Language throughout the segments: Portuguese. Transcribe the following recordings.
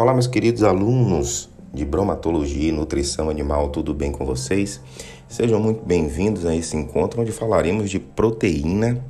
Olá, meus queridos alunos de bromatologia e nutrição animal, tudo bem com vocês? Sejam muito bem-vindos a esse encontro onde falaremos de proteína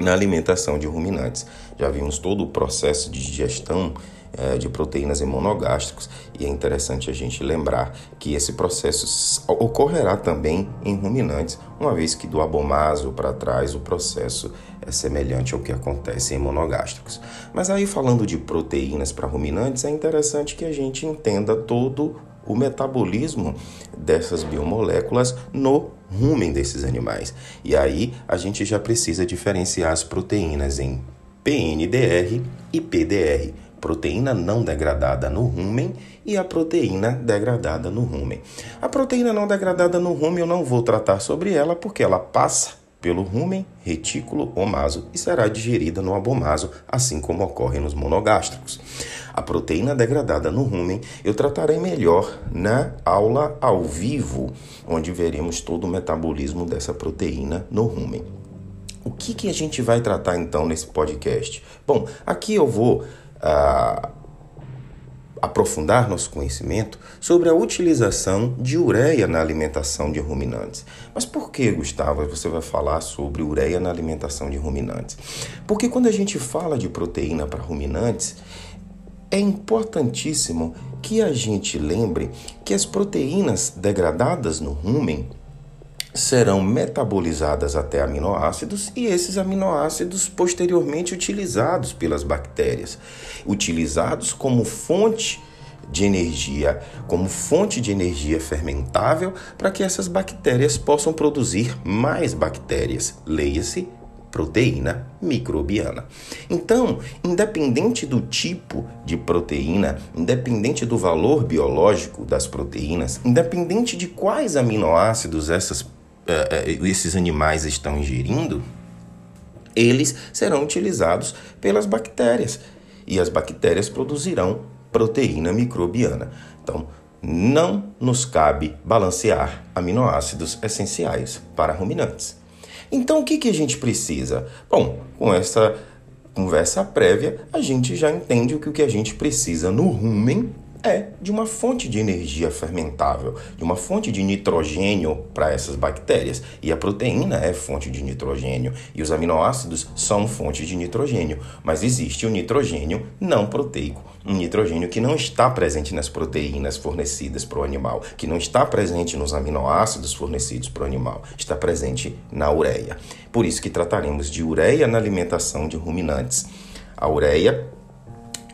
na alimentação de ruminantes. Já vimos todo o processo de digestão é, de proteínas em monogástricos e é interessante a gente lembrar que esse processo ocorrerá também em ruminantes, uma vez que do abomaso para trás o processo é semelhante ao que acontece em monogástricos. Mas aí falando de proteínas para ruminantes, é interessante que a gente entenda todo o metabolismo dessas biomoléculas no rumen desses animais. E aí a gente já precisa diferenciar as proteínas em PNDR e PDR proteína não degradada no rumen e a proteína degradada no rumen. A proteína não degradada no rumen eu não vou tratar sobre ela porque ela passa pelo rumen, retículo ou maso e será digerida no abomaso, assim como ocorre nos monogástricos. A proteína degradada no rumen eu tratarei melhor na aula ao vivo, onde veremos todo o metabolismo dessa proteína no rumen. O que, que a gente vai tratar então nesse podcast? Bom, aqui eu vou a aprofundar nosso conhecimento sobre a utilização de ureia na alimentação de ruminantes. Mas por que, Gustavo, você vai falar sobre ureia na alimentação de ruminantes? Porque quando a gente fala de proteína para ruminantes, é importantíssimo que a gente lembre que as proteínas degradadas no rumen serão metabolizadas até aminoácidos e esses aminoácidos posteriormente utilizados pelas bactérias, utilizados como fonte de energia, como fonte de energia fermentável para que essas bactérias possam produzir mais bactérias. Leia-se proteína microbiana. Então, independente do tipo de proteína, independente do valor biológico das proteínas, independente de quais aminoácidos essas uh, esses animais estão ingerindo, eles serão utilizados pelas bactérias e as bactérias produzirão proteína microbiana. Então, não nos cabe balancear aminoácidos essenciais para ruminantes. Então, o que, que a gente precisa? Bom, com essa conversa prévia, a gente já entende o que, o que a gente precisa no rumen é de uma fonte de energia fermentável, de uma fonte de nitrogênio para essas bactérias. E a proteína é fonte de nitrogênio e os aminoácidos são fonte de nitrogênio, mas existe o nitrogênio não proteico, um nitrogênio que não está presente nas proteínas fornecidas para o animal, que não está presente nos aminoácidos fornecidos para o animal, está presente na ureia. Por isso que trataremos de ureia na alimentação de ruminantes. A ureia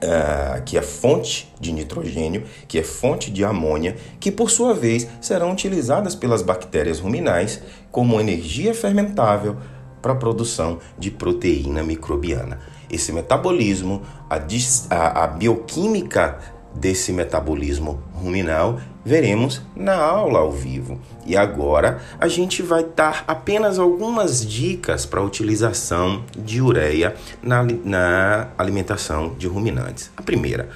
uh, que é fonte de nitrogênio, que é fonte de amônia, que por sua vez serão utilizadas pelas bactérias ruminais como energia fermentável para a produção de proteína microbiana. Esse metabolismo, a, a, a bioquímica desse metabolismo ruminal veremos na aula ao vivo. E agora a gente vai dar apenas algumas dicas para a utilização de ureia na, na alimentação de ruminantes. A primeira,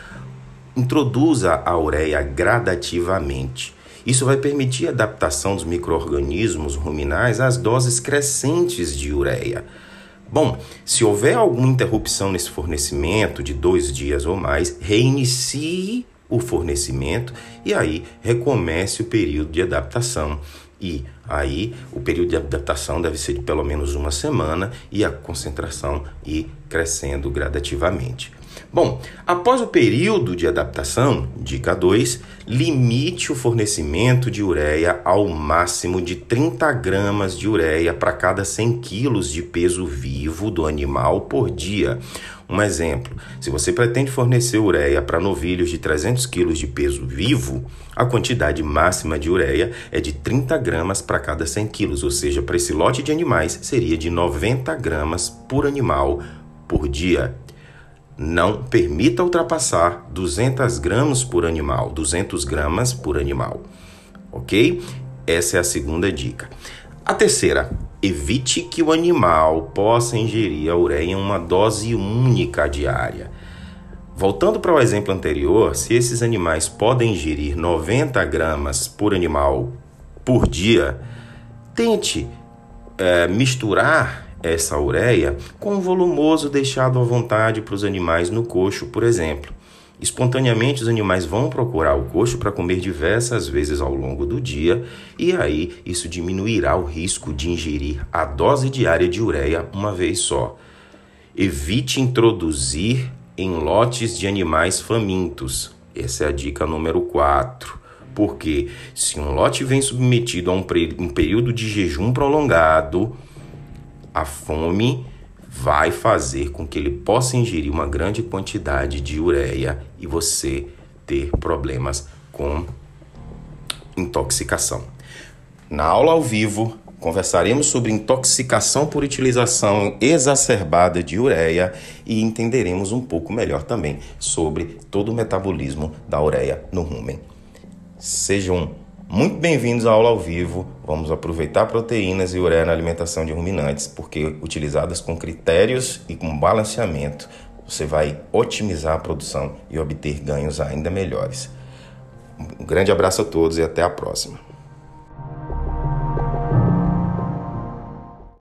introduza a ureia gradativamente. Isso vai permitir a adaptação dos micro-organismos ruminais às doses crescentes de ureia. Bom, se houver alguma interrupção nesse fornecimento de dois dias ou mais, reinicie o fornecimento e aí recomece o período de adaptação. E aí o período de adaptação deve ser de pelo menos uma semana e a concentração ir crescendo gradativamente. Bom, após o período de adaptação, dica 2, limite o fornecimento de ureia ao máximo de 30 gramas de ureia para cada 100 quilos de peso vivo do animal por dia. Um exemplo: se você pretende fornecer ureia para novilhos de 300 quilos de peso vivo, a quantidade máxima de ureia é de 30 gramas para cada 100 quilos, ou seja, para esse lote de animais seria de 90 gramas por animal por dia não permita ultrapassar 200 gramas por animal, 200 gramas por animal, ok? Essa é a segunda dica. A terceira, evite que o animal possa ingerir a ureia em uma dose única diária. Voltando para o exemplo anterior, se esses animais podem ingerir 90 gramas por animal por dia, tente é, misturar essa ureia com um volumoso deixado à vontade para os animais no coxo, por exemplo. Espontaneamente, os animais vão procurar o coxo para comer diversas vezes ao longo do dia, e aí isso diminuirá o risco de ingerir a dose diária de ureia uma vez só. Evite introduzir em lotes de animais famintos. Essa é a dica número 4. Porque se um lote vem submetido a um, um período de jejum prolongado, a fome vai fazer com que ele possa ingerir uma grande quantidade de ureia e você ter problemas com intoxicação. Na aula ao vivo, conversaremos sobre intoxicação por utilização exacerbada de ureia e entenderemos um pouco melhor também sobre todo o metabolismo da ureia no rumen. Sejam muito bem-vindos à aula ao vivo. Vamos aproveitar proteínas e ureia na alimentação de ruminantes, porque utilizadas com critérios e com balanceamento, você vai otimizar a produção e obter ganhos ainda melhores. Um grande abraço a todos e até a próxima.